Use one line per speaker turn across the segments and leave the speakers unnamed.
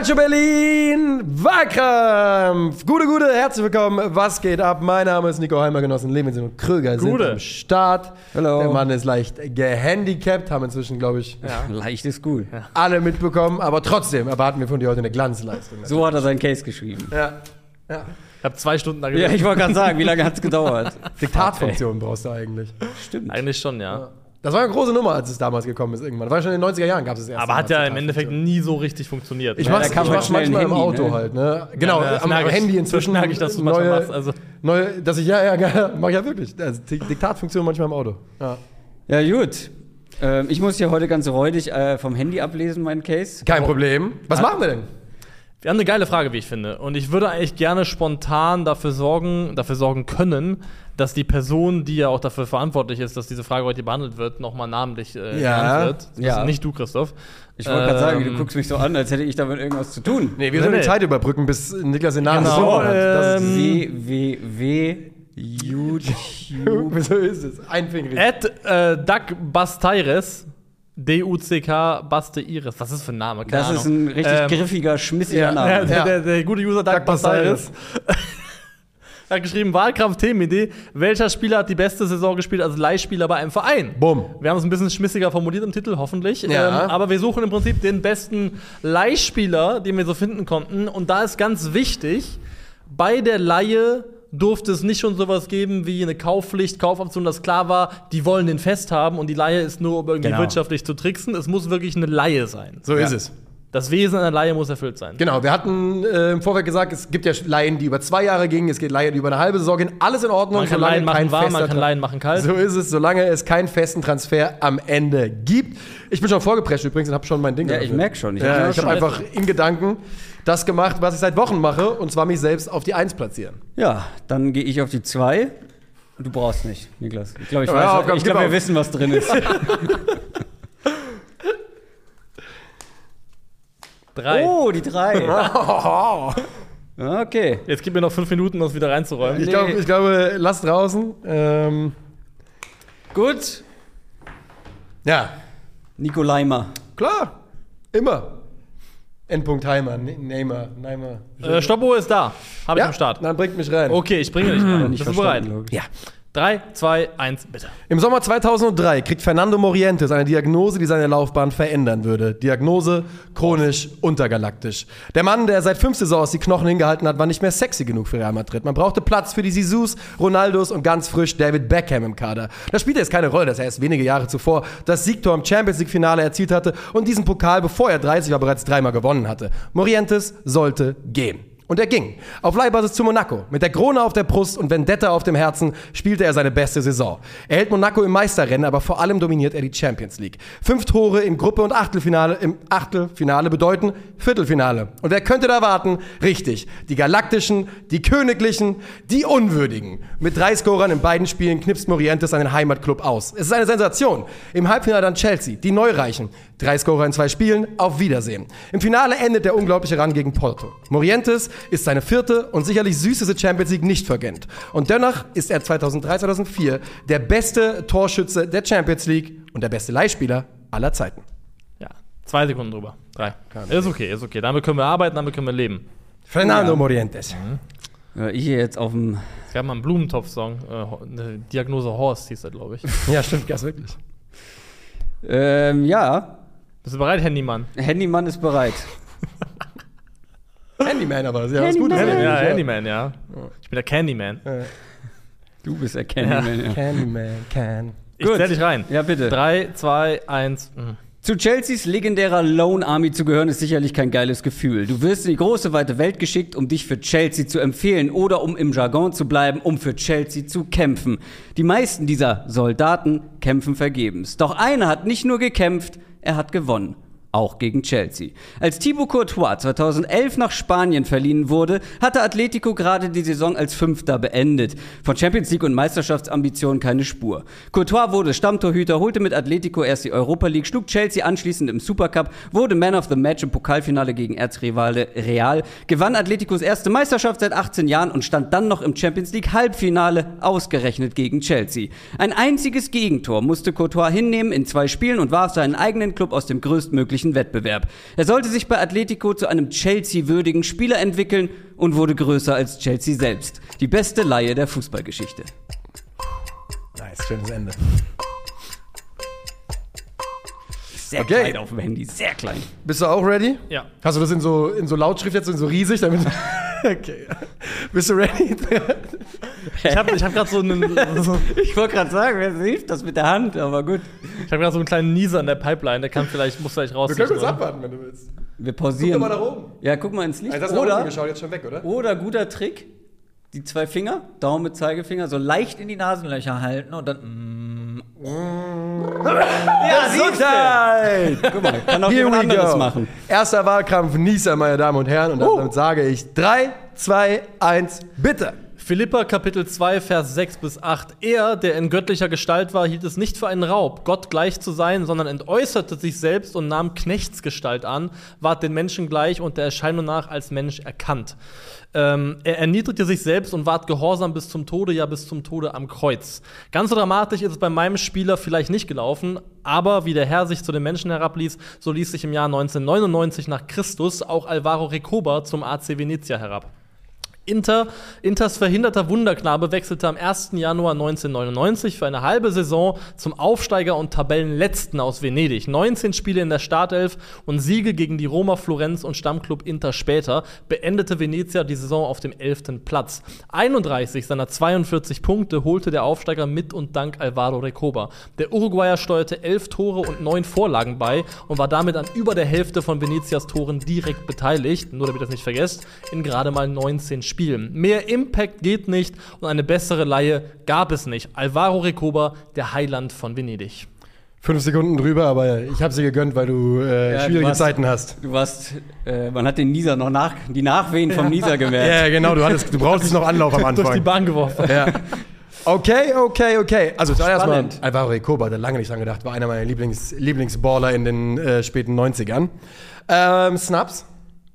Calcio Berlin, Wahlkampf. Gute, gute, herzlich willkommen. Was geht ab? Mein Name ist Nico Heimer, Genossen Levinson und Kröger sind
Gute.
am Start.
Hallo.
Der Mann ist leicht gehandicapt, haben inzwischen, glaube ich,
Leicht ist cool.
alle mitbekommen. Aber trotzdem erwarten wir von dir heute eine Glanzleistung.
So hat er seinen Case geschrieben.
Ja. ja.
Ich habe zwei Stunden da
Ja, ich wollte gerade sagen, wie lange hat es gedauert?
Diktatfunktion brauchst du eigentlich.
Stimmt.
Eigentlich schon, ja.
Das war eine große Nummer, als es damals gekommen ist irgendwann. Das war schon in den 90er Jahren, gab es das erste
Aber hat ja im. Endeffekt nie so richtig funktioniert.
Ich
Ja,
mach's,
da kann
ich
man
mach's manchmal im
Handy,
Auto
ne?
halt, ne? Genau,
Ja, das
am. Handy
Das
inzwischen.
merke ich, dass du manchmal
neue,
machst, also.
neue, dass ich, ja, ja, mach ich ja wirklich. Also, Di- Diktatfunktion manchmal im Auto. Ja.
Ja, gut. Ähm, ich muss hier heute ganz räudig äh, vom Handy ablesen, meinen Case.
Kein Problem. Was machen wir denn?
Wir haben eine geile Frage, wie ich finde. Und ich würde eigentlich gerne spontan dafür sorgen, dafür sorgen können, dass die Person, die ja auch dafür verantwortlich ist, dass diese Frage heute behandelt wird, nochmal namentlich äh,
Ja.
genannt wird. Das
Ja.
ist nicht du, Christoph.
Ich wollte gerade sagen, du
Ähm,
guckst mich so an, als hätte ich damit irgendwas zu tun.
Nee, wir sollen
nee.
die Zeit überbrücken, bis Niklas den Namen
Genau,
gefunden hat. Das ist,
www. YouTube.
so ist es. Einfingrig.
At äh, Doug Basteires, D-U-C-K Baste Iris. Was ist das für ein Name? Keine
Das
Ahnung.
ist ein richtig
Ähm,
griffiger, schmissiger
ja,
Name.
Ja, der, der, der gute User Doug. Er hat geschrieben, Wahlkampf-Themenidee. Welcher Spieler hat die beste Saison gespielt als Leihspieler bei einem Verein?
Bumm.
Wir haben es ein bisschen schmissiger formuliert im Titel, hoffentlich.
Ja.
Ähm, aber wir suchen im Prinzip den besten Leihspieler, den wir so finden konnten. Und da ist ganz wichtig, bei der Leihe durfte es nicht schon sowas geben wie eine Kaufpflicht, Kaufoption, dass klar war, die wollen den festhaben und die Leihe ist nur, um irgendwie
Genau.
wirtschaftlich zu tricksen. Es muss wirklich eine Leihe sein.
So
Ja.
ist es.
Das Wesen einer Leihe muss erfüllt sein.
Genau, wir hatten äh, im Vorfeld gesagt, es gibt ja Laien, die über zwei Jahre gingen, es gibt Laien, die über eine halbe Saison gehen. Alles in Ordnung,
Man kann
solange
Laien machen
kein
warm, man kann Laien machen kalt.
So ist es, solange es keinen festen Transfer am Ende gibt. Ich bin schon vorgeprescht übrigens und habe schon mein Ding
Ja, ich merk schon. Ich
ja,
hab
ich habe einfach in Gedanken das gemacht, was ich seit Wochen mache, und zwar mich selbst auf die Eins platzieren.
Ja, dann gehe ich auf die 2. Du brauchst nicht, Niklas. Ich glaube, ich
Ja,
weiß,
Aufgaben,
ich glaub, wir wissen, was drin ist.
Drei.
Oh, die 3. Okay.
Jetzt gib mir noch fünf Minuten, um das wieder reinzuräumen.
Ich,
Nee.
glaube, ich glaube, lass draußen. Ähm,
Gut.
ja,
Nico Leimer.
klar. Immer. Endpunkt Heimer, Ne- Neymar, Neymar.
Äh, Stoppuhr ist da. Habe ich
ja,
am Start.
dann bringt mich rein.
Okay, ich bringe dich rein. Bist du bereit?
Ja.
Drei, zwei, eins, bitte.
Im Sommer 2003 kriegt Fernando Morientes eine Diagnose, die seine Laufbahn verändern würde. Diagnose chronisch untergalaktisch. Der Mann, der seit fünf Saisons die Knochen hingehalten hat, war nicht mehr sexy genug für Real Madrid. Man brauchte Platz für die Sisus, Ronaldos und ganz frisch David Beckham im Kader. Das spielte jetzt keine Rolle, dass er erst wenige Jahre zuvor das Siegtor im Champions League Finale erzielt hatte und diesen Pokal, bevor er 30 war, bereits dreimal gewonnen hatte. Morientes sollte gehen. Und er ging. Auf Leihbasis zu Monaco. Mit der Krone auf der Brust und Vendetta auf dem Herzen spielte er seine beste Saison. Er hält Monaco im Meisterrennen, aber vor allem dominiert er die Champions League. Fünf Tore in Gruppe und Achtelfinale im Achtelfinale bedeuten Viertelfinale. Und wer könnte da warten? Richtig. Die Galaktischen, die Königlichen, die Unwürdigen. Mit drei Scorern in beiden Spielen knipst Morientes seinen Heimatclub aus. Es ist eine Sensation. Im Halbfinale dann Chelsea, die Neureichen. Drei Scorer in zwei Spielen, auf Wiedersehen. Im Finale endet der unglaubliche Run gegen Porto. Morientes ist seine vierte und sicherlich süßeste Champions League nicht vergönnt. Und dennoch ist er 2003, 2004 der beste Torschütze der Champions League und der beste Leihspieler aller Zeiten.
Ja, zwei Sekunden drüber. Drei. Ist okay, ist okay. Damit können wir arbeiten, damit können wir leben.
Fernando Morientes.
Äh, Ich hier jetzt auf dem.
Es gab mal einen Blumentopf-Song. Äh, Diagnose Horst hieß er, glaube ich.
Ja, stimmt, ganz wirklich.
Ähm, ja,
Bist du bereit, Handymann?
Handymann ist bereit.
Handyman aber, ja, was Gutes.
Handyman.
Ja, Handyman, ja. Ich bin der Candyman.
Du bist der Candyman. Ja.
Candyman can.
Ich
Gut.
zähl dich rein.
Ja, bitte.
Drei, zwei, eins. mhm.
Zu Chelseas legendärer Lone Army zu gehören, ist sicherlich kein geiles Gefühl. Du wirst in die große, weite Welt geschickt, um dich für Chelsea zu empfehlen oder um im Jargon zu bleiben, um für Chelsea zu kämpfen. Die meisten dieser Soldaten kämpfen vergebens. Doch einer hat nicht nur gekämpft, er hat gewonnen. Auch gegen Chelsea. Als Thibaut Courtois 2011 nach Spanien verliehen wurde, hatte Atletico gerade die Saison als Fünfter beendet. Von Champions League und Meisterschaftsambitionen keine Spur. Courtois wurde Stammtorhüter, holte mit Atletico erst die Europa League, schlug Chelsea anschließend im Supercup, wurde Man of the Match im Pokalfinale gegen Erzrivale Real, gewann Atleticos erste Meisterschaft seit 18 Jahren und stand dann noch im Champions League Halbfinale, ausgerechnet gegen Chelsea. Ein einziges Gegentor musste Courtois hinnehmen in zwei Spielen und warf seinen eigenen Club aus dem größtmöglichen unmöglichen Wettbewerb. Er sollte sich bei Atletico zu einem Chelsea-würdigen Spieler entwickeln und wurde größer als Chelsea selbst. Die beste Laie der Fußballgeschichte.
Nice, schönes Ende.
Sehr
Okay.
klein auf dem Handy, sehr klein.
Bist du auch ready?
Ja.
Hast du das in so, in so Lautschrift jetzt, in so riesig, damit. okay. Bist du ready?
Ich habe ich hab gerade so einen, so,
Ich wollte gerade sagen, wer hilft das mit der Hand, aber gut.
ich hab grad so einen kleinen Nieser in der Pipeline, der kann vielleicht, muss vielleicht
Wir
rausziehen.
können kurz abwarten, wenn du willst.
Wir pausieren.
Guck mal nach oben.
Ja, guck mal ins Licht.
Also das
oder,
geschaut, jetzt schon weg, oder?
oder guter Trick, die zwei Finger, Daumen mit Zeigefinger, so leicht in die Nasenlöcher halten und dann. Mm. ja,
Gesundheit!
Guck mal, kann auch jemand anderes
go.
machen.
Erster Wahlkampf Nieser, meine Damen und Herren. Und
Uh.
damit sage ich 3, 2, 1, bitte.
Philippa Kapitel 2, Vers 6 bis 8. Er, der in göttlicher Gestalt war, hielt es nicht für einen Raub, Gott gleich zu sein, sondern entäußerte sich selbst und nahm Knechtsgestalt an, ward den Menschen gleich und der Erscheinung nach als Mensch erkannt. Ähm, er erniedrigte sich selbst und ward gehorsam bis zum Tode, ja bis zum Tode am Kreuz. Ganz so dramatisch ist es bei meinem Spieler vielleicht nicht gelaufen, aber wie der Herr sich zu den Menschen herabließ, so ließ sich im Jahr 1999 nach Christus auch Alvaro Recoba zum AC Venezia herab. Inter, Inters verhinderter Wunderknabe wechselte am 1. Januar 1999 für eine halbe Saison zum Aufsteiger und Tabellenletzten aus Venedig. 19 Spiele in der Startelf und Siege gegen die Roma Florenz und Stammclub Inter später beendete Venezia die Saison auf dem 11. Platz. 31 seiner 42 Punkte holte der Aufsteiger mit und dank Alvaro Recoba. Der Uruguayer steuerte 11 Tore und 9 Vorlagen bei und war damit an über der Hälfte von Venezias Toren direkt beteiligt, nur damit ihr das nicht vergesst, in gerade mal 19 Spielen. Mehr Impact geht nicht und eine bessere Laie gab es nicht. Alvaro Recoba, der Heiland von Venedig.
Fünf Sekunden drüber, aber ich habe sie gegönnt, weil du äh,
Ja, du
schwierige
warst-
Zeiten hast.
Du warst, äh, man hat den Nieser noch nach, die Nachwehen vom Nieser gemerkt.
Ja, genau, du, hattest, du brauchst noch Anlauf am
Durch die
Anfang.
Bahn geworfen.
Ja. Okay, okay, okay. Also zuerst mal,
Spannend.
Alvaro Recoba, da lange nicht dran gedacht, war einer meiner Lieblings Lieblingsballer in den äh, späten 90ern. Ähm, Snaps?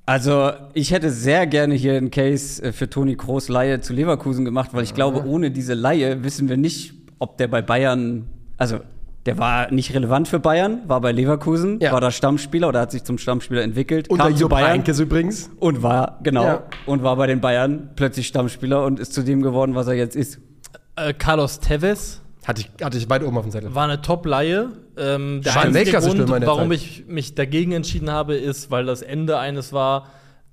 Also, ich hätte sehr gerne hier einen Case äh, für Toni Kroos Laie zu Leverkusen gemacht, weil ich glaube, ohne diese Laie wissen wir nicht, ob der bei Bayern, also der war nicht relevant für Bayern, war bei Leverkusen,
Ja.
war da Stammspieler oder hat sich zum Stammspieler entwickelt,
Unter
kam zu Bayern
übrigens.
und war, genau,
Ja.
und war bei den Bayern plötzlich Stammspieler und ist zu dem geworden, was er jetzt ist.
Äh, Carlos Tevez
Hatte ich, hatte ich weit oben auf dem Zettel.
war eine Top-Laie. Ähm, der
War ein
einzige
Weltklasse-Stürmer
Grund, warum ich mich dagegen entschieden habe, ist, weil das Ende eines war,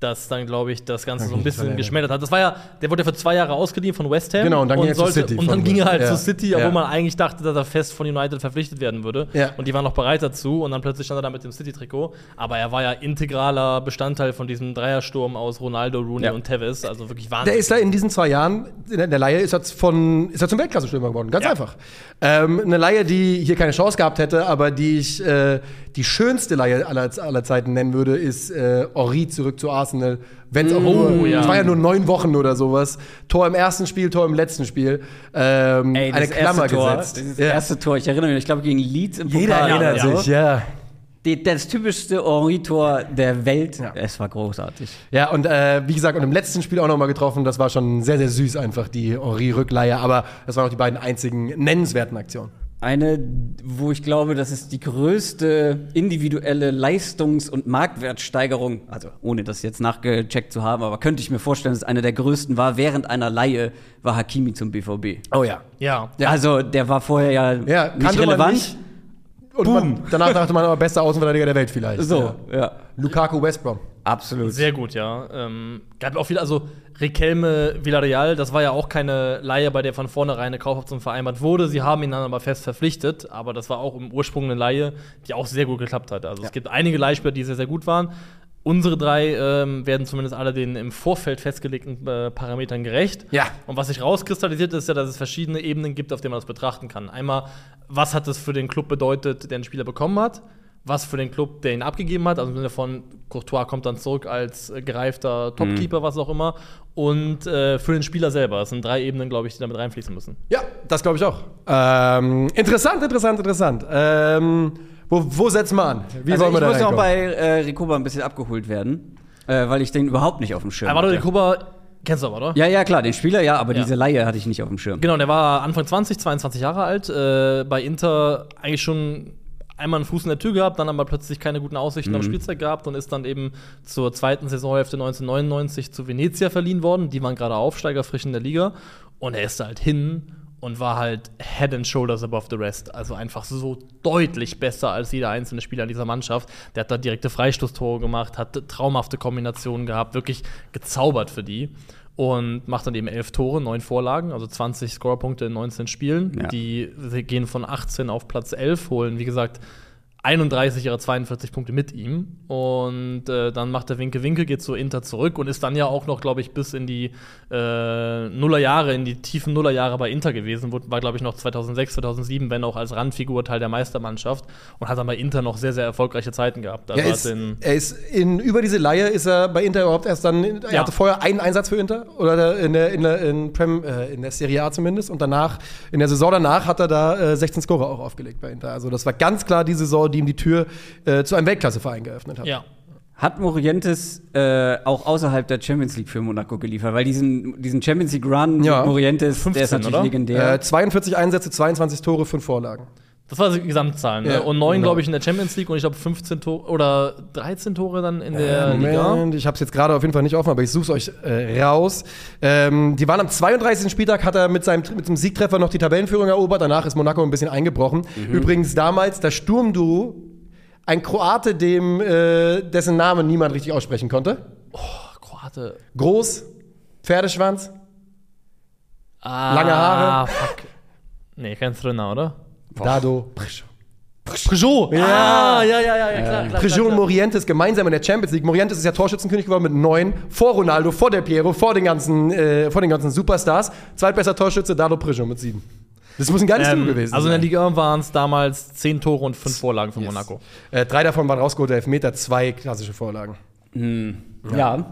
das dann, glaube ich, das Ganze so ein bisschen
ja-
geschmettert hat. Das war ja, der wurde ja für zwei Jahre ausgeliehen von West Ham.
Genau, und dann ging er zu City
Und dann ging er halt
ja.
zu City,
Ja.
obwohl man eigentlich dachte, dass er fest von United verpflichtet werden würde.
Ja.
Und die waren noch bereit dazu. Und dann plötzlich stand er da mit dem City-Trikot. Aber er war ja integraler Bestandteil von diesem Dreiersturm aus Ronaldo, Rooney
Ja.
und Tevez. Also wirklich
Der
Wahnsinn.
ist da in diesen zwei Jahren, in der- der Leihe, ist er, von, ist er zum Weltklasse-Stürmer geworden. Ganz
Ja.
einfach. Ähm, eine Leihe, die hier keine Chance gehabt hätte, aber die ich äh, die schönste Leihe aller, aller Zeiten nennen würde, ist äh, Henri zurück zu Arsenal. Wenn es auch
Oh,
nur,
ja.
es war ja nur neun Wochen oder sowas. Tor im ersten Spiel, Tor im letzten Spiel. Ähm,
Ey,
eine
das
Klammer
erste Tor,
gesetzt.
Dieses
Ja.
erste Tor, ich erinnere mich, ich glaube gegen Leeds im
Jeder
Pokal
erinnert
oder so.
sich, ja.
Die, das typischste Henri-Tor der Welt.
Ja.
Es war großartig.
Ja, und äh, wie gesagt, und im letzten Spiel auch nochmal getroffen. Das war schon sehr, sehr süß einfach, die Henri-Rückleihe. Aber das waren auch die beiden einzigen nennenswerten Aktionen.
Eine, wo ich glaube, das ist die größte individuelle Leistungs- und Marktwertsteigerung, also ohne das jetzt nachgecheckt zu haben, aber könnte ich mir vorstellen, dass es eine der größten war, während einer Laie war Hakimi zum BVB.
Oh ja.
ja.
Ja.
Also der war vorher ja,
Ja,
nicht relevant.
nicht. Und man, danach dachte man aber, bester Außenverteidiger der Welt vielleicht.
So,
Ja.
ja.
Lukaku West Brom.
Absolut.
Sehr gut, ja. Ähm, gab auch wieder, also Riquelme Villarreal, das war ja auch keine Leihe, bei der von vornherein eine Kaufoption vereinbart wurde. Sie haben ihn dann aber fest verpflichtet, aber das war auch im Ursprung eine Leihe, die auch sehr gut geklappt hat. Also es gibt einige Leihspieler, die sehr, sehr gut waren. Unsere drei ähm, werden zumindest alle den im Vorfeld festgelegten äh, Parametern gerecht.
Ja.
Und was sich rauskristallisiert, ist ja, dass es verschiedene Ebenen gibt, auf denen man das betrachten kann. Einmal, was hat es für den Club bedeutet, der den Spieler bekommen hat? Was für den Club, der ihn abgegeben hat? Also im Sinne von, Courtois kommt dann zurück als äh, gereifter Topkeeper, was auch immer. Und äh, für den Spieler selber. Das sind drei Ebenen, glaube ich, die damit reinfließen müssen.
Ja, das glaube ich auch. Ähm, interessant, interessant, interessant. Ähm, wo, wo setzen wir an? Wie
also
wollen wir
ich
da
muss noch bei äh, Ricoba ein bisschen abgeholt werden, äh, weil ich den überhaupt nicht auf dem Schirm
Aber
hatte.
der Kuba kennst du aber, oder?
Ja, ja, klar, den Spieler ja, aber
Ja.
diese Laie hatte ich nicht auf dem Schirm.
Genau, der war Anfang 20, 22 Jahre alt, äh, bei Inter eigentlich schon einmal einen Fuß in der Tür gehabt, dann aber plötzlich keine guten Aussichten auf Spielzeit gehabt und ist dann eben zur zweiten Saisonhälfte 1999 zu Venezia verliehen worden. Die waren gerade Aufsteiger, frisch in der Liga. Und er ist da halt hin und war halt head and shoulders above the rest. Also einfach so deutlich besser als jeder einzelne Spieler dieser Mannschaft. Der hat da direkte Freistoßtore gemacht, hat traumhafte Kombinationen gehabt, wirklich gezaubert für die. Und macht dann eben elf Tore, neun Vorlagen, also 20 Scorerpunkte in 19 Spielen.
Ja.
Die gehen von 18 auf Platz 11, holen, wie gesagt, 31 ihrer 42 Punkte mit ihm. Und äh, dann macht der Winke Winke, geht zu Inter zurück und ist dann ja auch noch, glaube ich, bis in die äh, Nullerjahre, in die tiefen Nullerjahre bei Inter gewesen. War, glaube ich, noch 2006, 2007, wenn auch als Randfigur Teil der Meistermannschaft. Und hat dann bei Inter noch sehr, sehr erfolgreiche Zeiten gehabt. Also
Er ist, er ist in, über diese Leihe ist er bei Inter überhaupt erst dann. Er
Ja.
hatte vorher einen Einsatz für Inter oder in der, in der, in Prem, äh, in der Serie A zumindest. Und danach, in der Saison danach, hat er da äh, 16 Scorer auch aufgelegt bei Inter. Also, das war ganz klar die Saison, die ihm die Tür äh, zu einem Weltklasseverein geöffnet hat.
ja.
Hat Morientes äh, auch außerhalb der Champions League für Monaco geliefert? Weil diesen, diesen Champions League Run
Ja.
mit Morientes, der ist
15,
natürlich
oder?
legendär.
Äh, 42 Einsätze, 22 Tore, 5 Vorlagen.
Das war die Gesamtzahl. Ne?
Ja,
und neun,
genau.
glaube ich, in der Champions League und ich glaube 15 Tore oder 13 Tore dann in der Liga.
Moment, ich habe es jetzt gerade auf jeden Fall nicht offen, aber ich suche es euch äh, raus. Ähm, die waren am 32. Spieltag, hat er mit seinem, mit dem Siegtreffer noch die Tabellenführung erobert. Danach ist Monaco ein bisschen eingebrochen.
Mhm.
Übrigens damals das Sturmduo, ein Kroate, dem, äh, dessen Namen niemand richtig aussprechen konnte.
Ach, Kroate.
Groß, Pferdeschwanz.
Ah,
Lange Haare.
Fuck. Nee, kein Trainer, oder?
Dado Prischo.
Peugeot!
Ja.
Ah, ja, ja, ja, ja, klar, klar. Klar,
und. Morientes gemeinsam in der Champions League. Morientes ist ja Torschützenkönig geworden mit neun, vor Ronaldo, vor Del Piero, vor den ganzen, äh, vor den ganzen Superstars. Zweitbester Torschütze, Dado Prisjo mit sieben. Das muss ein geiles Duo
Ähm,
gewesen
also in der
sein.
Liga waren es damals 10 Tore und 5 Vorlagen für Monaco.
Äh, drei davon waren rausgeholte Elfmeter, zwei klassische Vorlagen.
ja.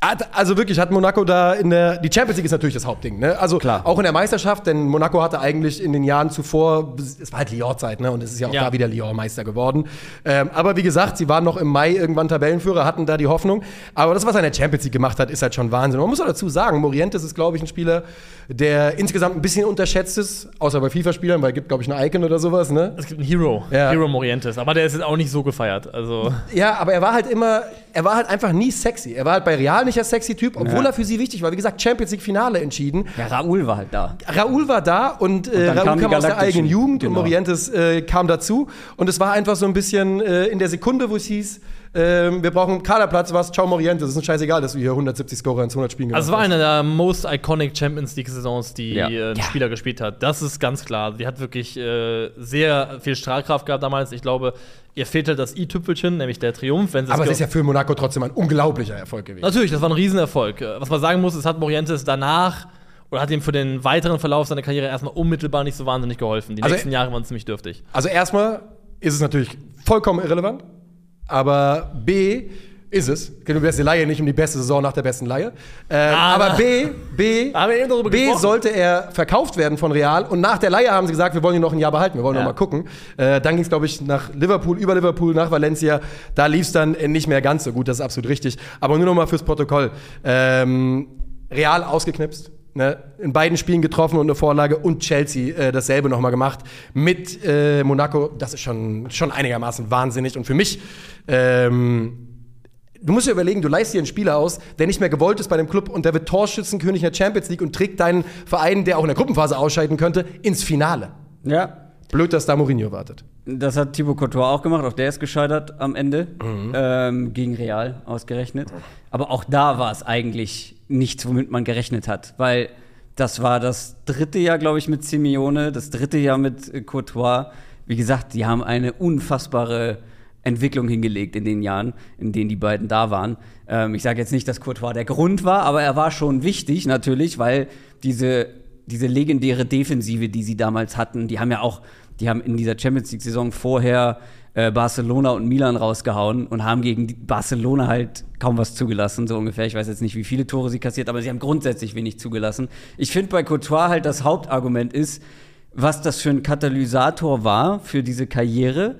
Hat- Also wirklich hat Monaco da in der. Die Champions League ist natürlich das Hauptding, ne? Also
Klar.
auch in der Meisterschaft, denn Monaco hatte eigentlich in den Jahren zuvor, es war halt Lyon-Zeit, ne? Und es ist ja auch
Ja.
da wieder Lyon-Meister geworden. Ähm, aber wie gesagt, sie waren noch im Mai irgendwann Tabellenführer, hatten da die Hoffnung. Aber das, was er in der Champions League gemacht hat, ist halt schon Wahnsinn. Man muss auch dazu sagen, Morientes ist, glaube ich, ein Spieler, der insgesamt ein bisschen unterschätzt ist, außer bei FIFA-Spielern, weil es gibt, glaube ich, ein Icon oder sowas, ne?
Es gibt einen Hero,
Ja.
Hero Morientes, aber der ist jetzt auch nicht so gefeiert. Also
Ja, aber er war halt immer, er war halt einfach nie sexy. Er war halt bei Real nicht der sexy Typ, obwohl
Ja.
er für sie wichtig war. Wie gesagt, Champions League Finale entschieden.
ja, Raoul war halt da.
Raoul war da und, äh,
dann
Raoul
die
kam aus der eigenen Jugend und
Genau.
Morientes äh, kam dazu. Und es war einfach so ein bisschen äh, in der Sekunde, wo es hieß, ähm, wir brauchen einen Kaderplatz, was, ciao Morientes. Es ist uns scheißegal, dass du hier 170 Scorer in 200 Spielen
Also es
gemacht
war eine der most iconic Champions League-Saisons, die
Ja.
äh, ein
Ja.
Spieler gespielt hat. Das ist ganz klar. Die hat wirklich äh, sehr viel Strahlkraft gehabt damals. Ich glaube, ihr fehlt halt das i-Tüpfelchen, nämlich der Triumph.
Aber es ist ja für Monaco trotzdem ein unglaublicher Erfolg gewesen.
Natürlich, das war ein Riesenerfolg. Was man sagen muss, es hat Morientes danach oder hat ihm für den weiteren Verlauf seiner Karriere erstmal unmittelbar nicht so wahnsinnig geholfen. Die
Also-
nächsten Jahre waren ziemlich dürftig.
Also erstmal ist es natürlich vollkommen irrelevant, aber B ist es. Die beste Leihe, nicht um die beste Saison nach der besten Leihe. Ähm,
Aber-
aber B, B, B sollte er verkauft werden von Real und nach der Leihe haben sie gesagt, wir wollen ihn noch ein Jahr behalten, wir wollen
Ja.
noch mal gucken. Äh, dann ging es, glaube ich, nach Liverpool, über Liverpool, nach Valencia. Da lief es dann nicht mehr ganz so gut, das ist absolut richtig. Aber nur noch mal fürs Protokoll. Ähm, Real ausgeknipst. Ne, in beiden Spielen getroffen und eine Vorlage und Chelsea äh, dasselbe nochmal gemacht mit äh, Monaco. Das ist schon, schon einigermaßen wahnsinnig. Und für mich, ähm, du musst dir überlegen, du leist dir einen Spieler aus, der nicht mehr gewollt ist bei dem Club und der wird Torschützenkönig in der Champions League und trägt deinen Verein, der auch in der Gruppenphase ausscheiden könnte, ins Finale.
Ja.
Blöd, dass da Mourinho wartet.
Das hat Thibaut Courtois auch gemacht, auch der ist gescheitert am Ende.
Mhm.
Ähm, gegen Real ausgerechnet. Aber auch da war es eigentlich nichts, womit man gerechnet hat. Weil das war das dritte Jahr, glaube ich, mit Simeone, das dritte Jahr mit äh, Courtois. Wie gesagt, die haben eine unfassbare Entwicklung hingelegt in den Jahren, in denen die beiden da waren. Ähm, ich sage jetzt nicht, dass Courtois der Grund war, aber er war schon wichtig natürlich, weil diese, diese legendäre Defensive, die sie damals hatten, die haben ja auch, die haben in dieser Champions League-Saison vorher äh, Barcelona und Milan rausgehauen und haben gegen Barcelona halt kaum was zugelassen, so ungefähr. Ich weiß jetzt nicht, wie viele Tore sie kassiert, aber sie haben grundsätzlich wenig zugelassen. Ich finde bei Courtois halt das Hauptargument ist, was das für ein Katalysator war für diese Karriere.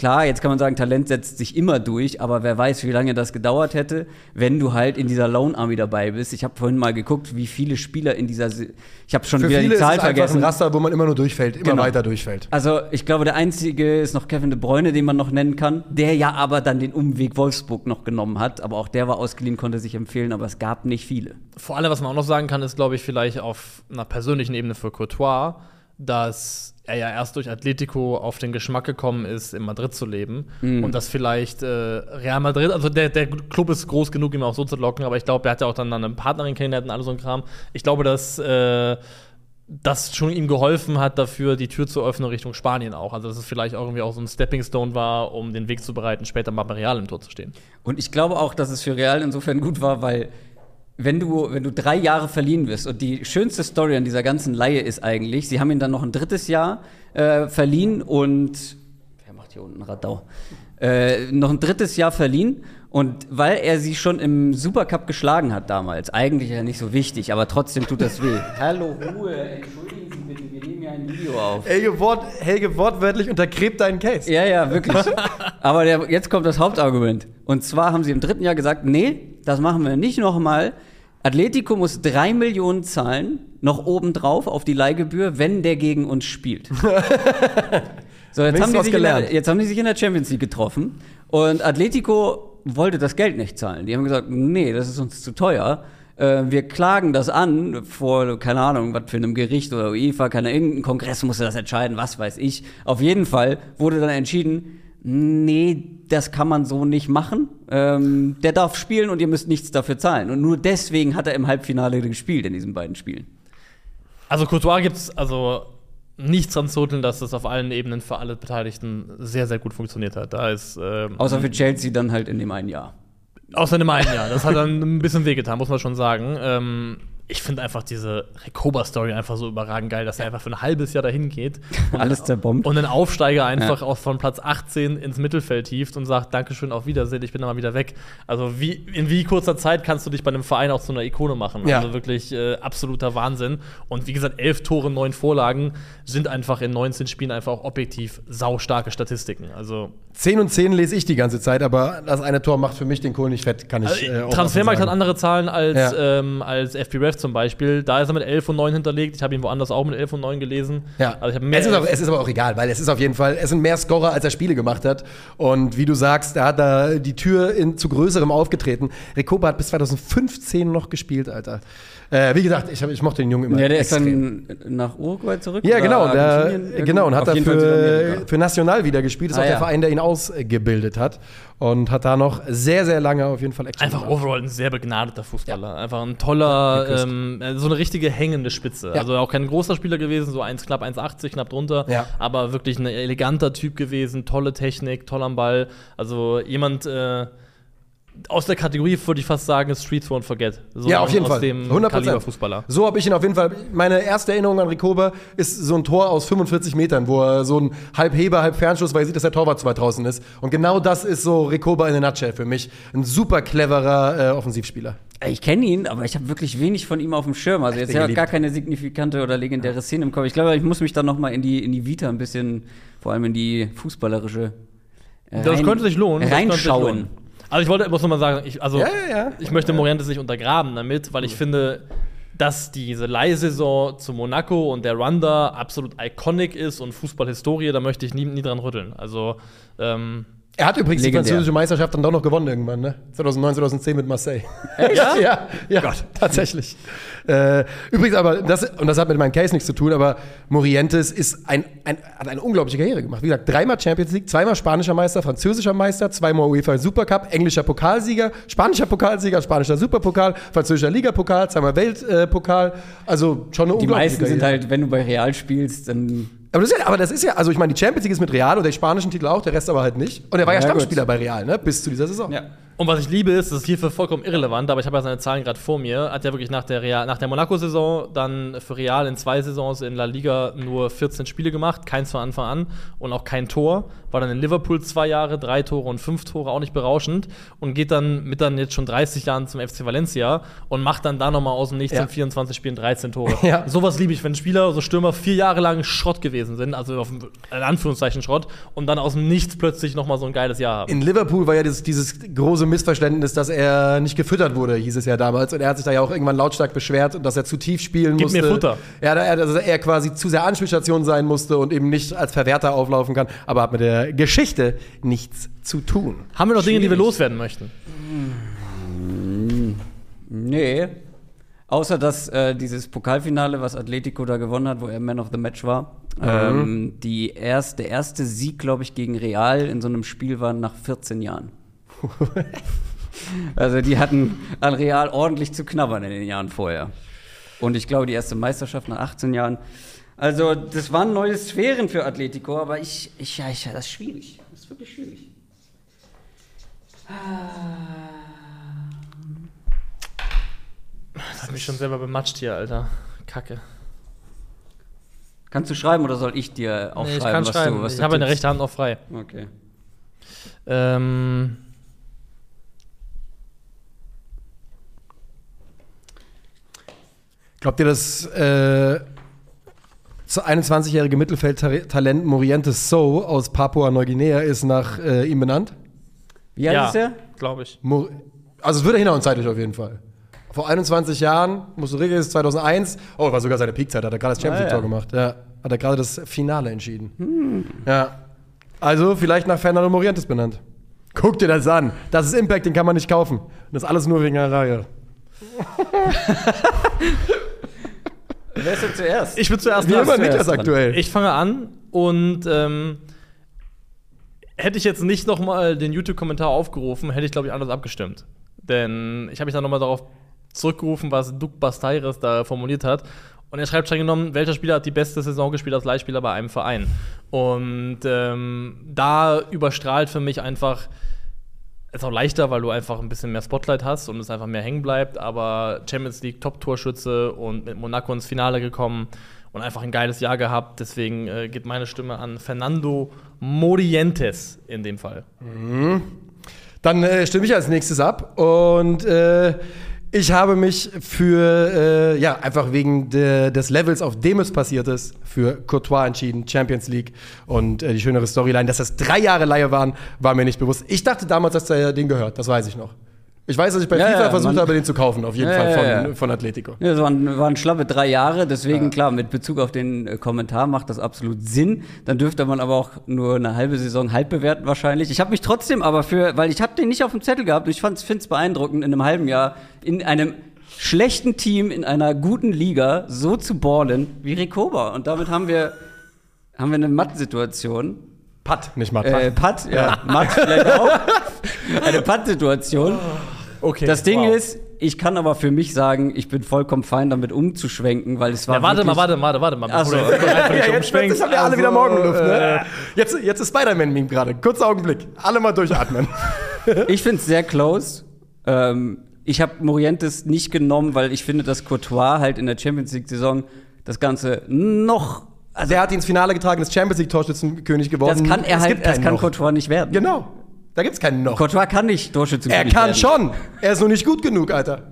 Klar, jetzt kann man sagen, Talent setzt sich immer durch, aber wer weiß, wie lange das gedauert hätte, wenn du halt in dieser Loan Army dabei bist. Ich habe vorhin mal geguckt, wie viele Spieler in dieser. Se ich habe schon
Für
wieder
viele
die Zahl
ist es einfach
vergessen.
ein Raster, wo man immer nur durchfällt, immer
Genau.
weiter durchfällt.
Also, ich glaube, der einzige ist noch Kevin De Bruyne, den man noch nennen kann, der ja aber dann den Umweg Wolfsburg noch genommen hat. Aber auch der war ausgeliehen, konnte sich empfehlen, aber es gab nicht viele.
Vor allem, was man auch noch sagen kann, ist, glaube ich, vielleicht auf einer persönlichen Ebene für Courtois, dass er ja erst durch Atletico auf den Geschmack gekommen ist, in Madrid zu leben. Und dass vielleicht äh, Real Madrid, also der, der Club ist groß genug, ihn auch so zu locken, aber ich glaube, er hat ja auch dann eine Partnerin kennengelernt und alles so ein Kram. Ich glaube, dass äh, das schon ihm geholfen hat, dafür die Tür zu öffnen Richtung Spanien auch. Also, dass es vielleicht auch irgendwie auch so ein Stepping Stone war, um den Weg zu bereiten, später mal bei Real im Tor zu stehen.
Und ich glaube auch, dass es für Real insofern gut war, weil wenn du, wenn du drei Jahre verliehen wirst und die schönste Story an dieser ganzen Laie ist eigentlich, sie haben ihn dann noch ein drittes Jahr äh, verliehen und wer macht hier unten Radau? Äh, noch ein drittes Jahr verliehen und weil er sie schon im Supercup geschlagen hat damals, eigentlich ja nicht so wichtig, aber trotzdem tut das weh. Hallo Ruhe, entschuldigen Sie bitte, wir nehmen ja ein Video auf.
Helge, Wort, Helge wortwörtlich untergräbt deinen Case.
Ja, ja, wirklich. Aber der, jetzt kommt das Hauptargument. Und zwar haben sie im dritten Jahr gesagt, nee, das machen wir nicht nochmal. Atletico muss drei Millionen zahlen, noch obendrauf auf die Leihgebühr, wenn der gegen uns spielt. so, jetzt haben, die sich in der,
gelernt.
jetzt haben die sich in der Champions League getroffen und Atletico wollte das Geld nicht zahlen. Die haben gesagt, nee, das ist uns zu teuer. Äh, Wir klagen das an vor, keine Ahnung, was für einem Gericht oder UEFA, keine irgendein Kongress musste das entscheiden, was weiß ich. Auf jeden Fall wurde dann entschieden, nee, das kann man so nicht machen. Ähm, der darf spielen und ihr müsst nichts dafür zahlen. Und nur deswegen hat er im Halbfinale gespielt in diesen beiden Spielen.
Also Courtois gibt es also nichts dran zu rütteln, dass das auf allen Ebenen für alle Beteiligten sehr, sehr gut funktioniert hat. Da ist ähm,
Außer für Chelsea dann halt in dem einen Jahr.
Außer in dem einen Jahr. Das hat dann ein bisschen wehgetan, muss man schon sagen. Ähm, ich finde einfach diese Rekoba-Story einfach so überragend geil, dass er einfach für ein halbes Jahr dahin geht
Alles zerbombt.
und einen Aufsteiger einfach
Ja.
auch von Platz 18 ins Mittelfeld hieft und sagt, Dankeschön, auf Wiedersehen, ich bin dann mal wieder weg. Also wie, in wie kurzer Zeit kannst du dich bei einem Verein auch zu einer Ikone machen?
Ja.
Also wirklich äh, absoluter Wahnsinn. Und wie gesagt, elf Tore, neun Vorlagen sind einfach in 19 Spielen einfach auch objektiv saustarke Statistiken. Also
10 und 10 lese ich die ganze Zeit, aber das eine Tor macht für mich den Kohl nicht fett, kann ich
Also,
äh,
Transfermarkt hat andere Zahlen als,
Ja.
ähm, als FBref zum Beispiel. Da ist er mit 11 und 9 hinterlegt. Ich habe ihn woanders auch mit 11 und 9 gelesen.
Ja,
Also ich habe mehr
es, ist auch, es ist aber auch egal, weil es ist auf jeden Fall, es sind mehr Scorer, als er Spiele gemacht hat. Und wie du sagst, er hat da die Tür in, zu größerem aufgetreten. Recoba hat bis 2015 noch gespielt, Alter. Äh, wie gesagt, ich, hab, ich mochte den Jungen immer.
Ja, der ist
extrem.
dann nach Uruguay zurück?
Ja, genau, der, genau, und hat da
Fall
für, für National wieder gespielt. Ist
Ah,
auch der
ja.
Verein, der ihn ausgebildet hat. Und hat da noch sehr, sehr lange auf jeden Fall Action
Einfach
gemacht.
overall ein sehr begnadeter Fußballer. Einfach ein toller, ähm, äh, so eine richtige hängende Spitze.
Ja.
Also auch kein großer Spieler gewesen, so 1, knapp 1,80, knapp drunter.
Ja.
Aber wirklich ein eleganter Typ gewesen, tolle Technik, toll am Ball. Also jemand äh, aus der Kategorie, würde ich fast sagen, ist Street Throw and Forget. So
Ja, auf jeden
aus
Fall.
dem
100%.
Kaliber Fußballer.
So habe ich ihn auf jeden Fall. Meine erste Erinnerung an Rikoba ist so ein Tor aus 45 Metern, wo er so ein halb Heber, halb Fernschuss, weil er sieht, dass der Torwart weit draußen ist. Und genau das ist so Rikoba in a nutshell für mich. Ein super cleverer äh, Offensivspieler.
Ich kenne ihn, aber ich habe wirklich wenig von ihm auf dem Schirm. Also jetzt ja gar keine signifikante oder legendäre Szene im Kopf. Ich glaube, ich muss mich dann noch mal in die, in die Vita ein bisschen, vor allem in die fußballerische äh,
Das
rein-
könnte sich lohnen. das könnte sich
Reinschauen.
Also ich wollte, ich muss noch mal sagen, ich, also
Ja, ja, ja.
ich möchte Morientes nicht untergraben damit, weil ich finde, dass diese Leihsaison zu Monaco und der Run da absolut iconic ist und Fußballhistorie, da möchte ich nie, nie dran rütteln. Also ähm,
Er hat übrigens
Legendär.
die französische Meisterschaft dann doch noch gewonnen irgendwann, ne? 2009, 2010 mit Marseille. ja, ja, ja tatsächlich. Äh, übrigens aber, das, und das hat mit meinem Case nichts zu tun, aber Morientes ist ein, ein, hat eine unglaubliche Karriere gemacht. Wie gesagt, dreimal Champions League, zweimal spanischer Meister, französischer Meister, zweimal UEFA Supercup, englischer Pokalsieger, spanischer Pokalsieger, spanischer Superpokal, französischer Ligapokal, zweimal Weltpokal. also schon eine
Die
unglaubliche
meisten sind
Karriere.
halt, wenn du bei Real spielst, dann
Aber das, ist ja, aber das ist ja, also ich meine, die Champions League ist mit Real und der spanischen Titel auch, der Rest aber halt nicht. Und er war ja,
Ja, gut.
Stammspieler bei Real, ne? Bis zu dieser Saison.
Ja.
Und was ich liebe, ist, das ist hierfür vollkommen irrelevant, aber ich habe ja seine Zahlen gerade vor mir. Hat ja wirklich nach der, Real, nach der Monaco-Saison dann für Real in zwei Saisons in La Liga nur 14 Spiele gemacht, keins von Anfang an und auch kein Tor. War dann in Liverpool zwei Jahre, drei Tore und fünf Tore, auch nicht berauschend. Und geht dann mit dann jetzt schon 30 Jahren zum FC Valencia und macht dann da nochmal aus dem Nichts
Ja.
in 24 Spielen 13 Tore.
Ja.
Sowas liebe ich, wenn Spieler, so Stürmer, vier Jahre lang Schrott gewesen sind, also auf, in Anführungszeichen Schrott, und dann aus dem Nichts plötzlich nochmal so ein geiles Jahr haben.
In Liverpool war ja dieses, dieses große Missverständnis, dass er nicht gefüttert wurde, hieß es ja damals. Und er hat sich da ja auch irgendwann lautstark beschwert und dass er zu tief spielen
Gib
musste.
mir Futter.
Ja, da- dass er quasi zu sehr Anspielstation sein musste und eben nicht als Verwerter auflaufen kann. Aber hat mit der Geschichte nichts zu tun.
Haben wir noch Dinge, die wir loswerden möchten?
Nee. Außer dass äh, dieses Pokalfinale, was Atletico da gewonnen hat, wo er Man of the Match war, ähm, die erst, der erste Sieg, glaube ich, gegen Real in so einem Spiel war nach 14 Jahren. also die hatten an Real ordentlich zu knabbern in den Jahren vorher. Und ich glaube, die erste Meisterschaft nach 18 Jahren. Also, das waren neue Sphären für Atletico, aber ich, ich, ja, ich, das ist schwierig. Das ist wirklich schwierig.
Das hat mich schon selber bematscht hier, Alter. Kacke.
Kannst du schreiben oder soll ich dir aufschreiben,
Nee, ich kann
was
schreiben.
du was
ich habe eine rechte Hand noch frei.
Okay.
Ähm,
Glaubt ihr, das äh, 21-jährige Mittelfeldtalent Morientes So aus Papua-Neuguinea ist nach äh, ihm benannt?
Wie alt
ja,
ist er?
glaube ich.
Mo also es würde hinhauen zeitlich auf jeden Fall. Vor 21 Jahren, Musso ist 2001, oh, war sogar seine Peakzeit, hat er gerade das Champions
Ah,
League-Tor
ja.
gemacht. Ja, hat er gerade das Finale entschieden. Ja. Also vielleicht nach Fernando Morientes benannt. Guck dir das an. Das ist Impact, den kann man nicht kaufen. Und das alles nur wegen einer Reihe.
Wer ist denn zuerst?
Ich bin zuerst
Wie immer
zuerst
Niklas
dran.
aktuell.
Ich fange an und ähm, hätte ich jetzt nicht noch mal den YouTube-Kommentar aufgerufen, hätte ich, glaube ich, anders abgestimmt. Denn ich habe mich dann noch mal darauf zurückgerufen, was Duke Basteires da formuliert hat. Und er schreibt streng genommen, welcher Spieler hat die beste Saison gespielt als Leihspieler bei einem Verein. Und ähm, da überstrahlt für mich einfach, ist auch leichter, weil du einfach ein bisschen mehr Spotlight hast und es einfach mehr hängen bleibt, aber Champions League Top-Torschütze und mit Monaco ins Finale gekommen und einfach ein geiles Jahr gehabt. Deswegen äh, geht meine Stimme an Fernando Morientes in dem Fall.
Dann äh, stimme ich als nächstes ab und äh, ich habe mich für, äh, ja, einfach wegen de, des Levels, auf dem es passiert ist, für Courtois entschieden, Champions League und äh, die schönere Storyline. Dass das drei Jahre Laie waren, war mir nicht bewusst. Ich dachte damals, dass der den gehört, das weiß ich noch. Ich weiß, dass ich bei
Ja,
FIFA
ja,
versucht
man-
habe, den zu kaufen, auf jeden
Ja,
Fall von, von Atletico.
Ja, das waren, waren schlappe drei Jahre, deswegen klar, mit Bezug auf den äh, Kommentar macht das absolut Sinn. Dann dürfte man aber auch nur eine halbe Saison halb bewerten wahrscheinlich. Ich habe mich trotzdem aber für, weil ich habe den nicht auf dem Zettel gehabt und ich finde es beeindruckend, in einem halben Jahr in einem schlechten Team, in einer guten Liga so zu ballen wie Rekoba. Und damit haben wir, haben wir eine Matt-Situation.
Patt, nicht mal
Äh, Putt, ja, Matt vielleicht auch. Eine Putt-Situation.
Okay.
Das Ding
wow.
ist, ich kann aber für mich sagen, ich bin vollkommen fein damit umzuschwenken, weil es war.
Ja, warte mal, warte, warte, warte mal.
Ach so.
bevor du jetzt einfach nicht
Ja, jetzt plötzlich haben wir alle wieder
Also,
Morgenluft, ne?
äh,
Jetzt, jetzt ist Spider-Man-Meme gerade. Kurzer Augenblick. Alle mal durchatmen.
Ich finde es sehr close. Ähm, ich habe Morientes nicht genommen, weil ich finde, dass Courtois halt in der Champions League-Saison das Ganze noch. Also,
Der hat ihn ins Finale getragen, ist Champions League-Torschützenkönig geworden.
das kann er
Es
halt, das kann
noch.
Courtois nicht werden.
Genau. Da gibt's keinen noch.
Courtois kann nicht Torschützenkönig
Er kann
werden.
schon. Er ist nur nicht gut genug, Alter.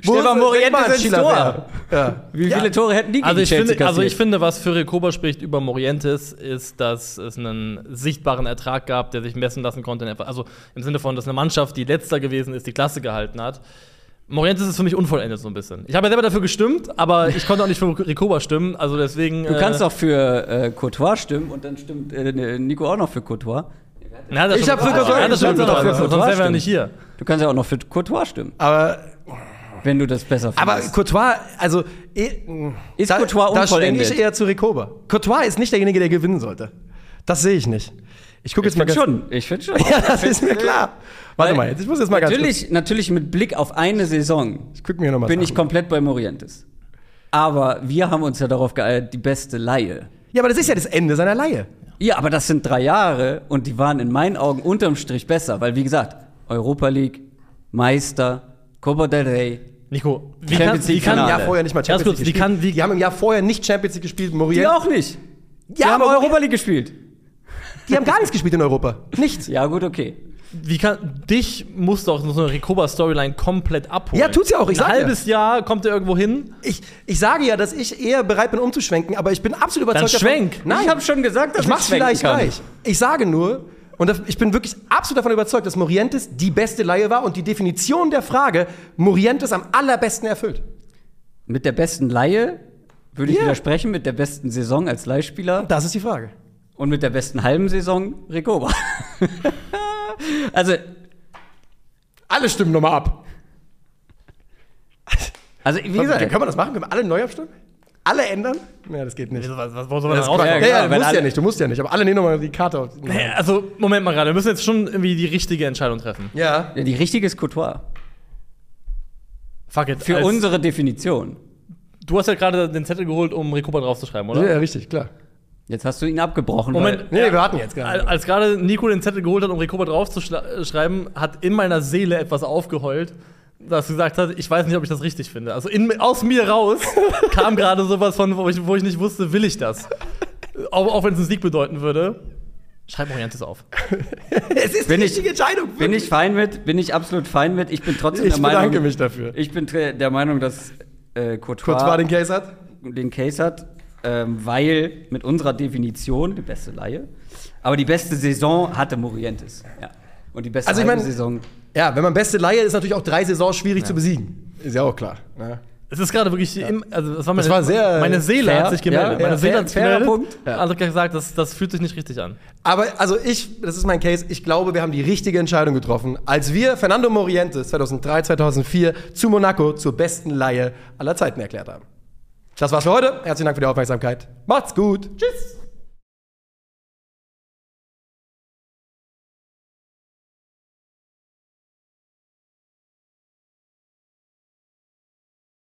Ist-
Morientes ins Tor.
Ja.
Wie
Ja.
viele Tore hätten die
Also
gegen
ich,
Chelsea
finde, also ich finde, was für Rekoba spricht über Morientes, ist, dass es einen sichtbaren Ertrag gab, der sich messen lassen konnte. Also im Sinne von, dass eine Mannschaft, die letzter gewesen ist, die Klasse gehalten hat. Morientes ist für mich unvollendet so ein bisschen. Ich habe ja selber dafür gestimmt, aber ich konnte auch nicht für Rekoba stimmen. Also deswegen.
Du kannst auch für äh, Courtois stimmen und dann stimmt äh, Nico auch noch für Courtois.
Na,
Ich
schon
hab für. Courtois
Ja,
gestimmt,
aber
aber
sonst wären wir nicht hier.
Du kannst ja auch noch für Courtois stimmen,
Aber,
wenn du das besser
aber
findest.
Courtois, also. eh,
Ist
da,
Courtois
Da schwenke
unvollendet?
ich eher zu Recoba. Courtois ist nicht derjenige, der gewinnen sollte. Das sehe ich nicht. Ich gucke
ich
jetzt mal
finde
ganz-
schon. Ich finde schon.
Ja, das ist mir klar. Warte mal, jetzt, ich muss jetzt mal ganz kurz.
Natürlich, natürlich mit Blick auf eine Saison
Ich gucke mir nochmal
bin ich komplett bei Morientes. Aber wir haben uns ja darauf geeinigt, die beste Laie.
Ja, aber das ist ja das Ende seiner Laie.
Ja, aber das sind drei Jahre und die waren in meinen Augen unterm Strich besser, weil wie gesagt, Europa League, Meister, Copa del Rey.
Nico, wie
Champions
kann, wie
League
kann,
Im
Finale.
Jahr vorher nicht mal Champions
kurz,
League
wie
gespielt.
kann- wie-
die haben im Jahr vorher nicht Champions League gespielt.
Die
Morientes.
auch nicht. Die
Ja,
haben
aber-
Europa League gespielt.
Die haben gar nichts gespielt in Europa. Nichts.
Ja, gut, okay.
Wie kann, dich muss doch so eine Recoba-Storyline komplett abholen.
Ja, tut's ja auch, ich
Ein
sag ja.
halbes Jahr kommt er irgendwo hin.
Ich, ich sage ja, dass ich eher bereit bin, umzuschwenken, aber ich bin absolut überzeugt
Dann schwenk.
davon. Nein,
Ich habe schon gesagt, dass
ich mach's
schwenken
vielleicht
kann.
gleich. Ich sage nur, und ich bin wirklich absolut davon überzeugt, dass Morientes die beste Laie war und die Definition der Frage Morientes am allerbesten erfüllt.
Mit der besten Laie würde ich
Ja.
widersprechen, mit der besten Saison als Leihspieler
Das ist die Frage.
und mit der besten halben Saison Recoba. also,
Alle stimmen nochmal ab.
also wie
Können
gesagt,
wir das machen? Können wir alle neu abstimmen? Alle ändern? Ja, das geht nicht.
Was, was, wo soll man
Das
da
ist
raus?
Ja,
ja, ja, du musst ja nicht, du musst ja nicht. Aber alle nehmen nochmal die Karte auf.
Nee, Also, Moment mal gerade. Wir müssen jetzt schon irgendwie die richtige Entscheidung treffen.
Ja.
ja, die richtige ist Courtois.
Fuck it.
Für unsere Definition.
Du hast ja gerade den Zettel geholt, um Recoba draufzuschreiben, oder?
Ja, richtig, klar.
Jetzt hast du ihn abgebrochen.
Moment.
Weil,
Nee, wir warten jetzt gerade.
Als gerade Nico den Zettel geholt hat, um Recoba draufzuschreiben, hat in meiner Seele etwas aufgeheult, das gesagt hat, ich weiß nicht, ob ich das richtig finde. Also in, aus mir raus kam gerade sowas von, wo ich, wo ich nicht wusste, will ich das? Auch, auch wenn es einen Sieg bedeuten würde. Schreib Orientes auf.
Es ist
Bin
die
ich-
richtige Entscheidung.
bin ich fein mit, bin ich absolut fein mit. Ich bin trotzdem
Ich
der Meinung.
bedanke mich dafür.
Ich bin der Meinung, dass äh, Courtois,
Kurz war den Case hat.
den Case hat, ähm, weil mit unserer Definition die beste Laie, aber die beste Saison hatte Morientes. Ja. Und die beste
Also ich mein-
Saison.
Ja, wenn man beste Laie ist, natürlich auch drei Saisons schwierig zu besiegen. Ist ja auch klar. Ne?
Es ist gerade wirklich, im, also das war meine,
Das war sehr
meine Seele
fair.
hat sich gemeldet.
Ja,
meine
ja,
Seele
fair-
hat sich gemeldet.
Punkt.
Ja.
Also gesagt, das, das fühlt sich nicht richtig an.
Aber also ich, das ist mein Case, ich glaube, wir haben die richtige Entscheidung getroffen, als wir Fernando Morientes 2003, 2004 zu Monaco zur besten Laie aller Zeiten erklärt haben. Das war's für heute. Herzlichen Dank für die Aufmerksamkeit. Macht's gut. Tschüss.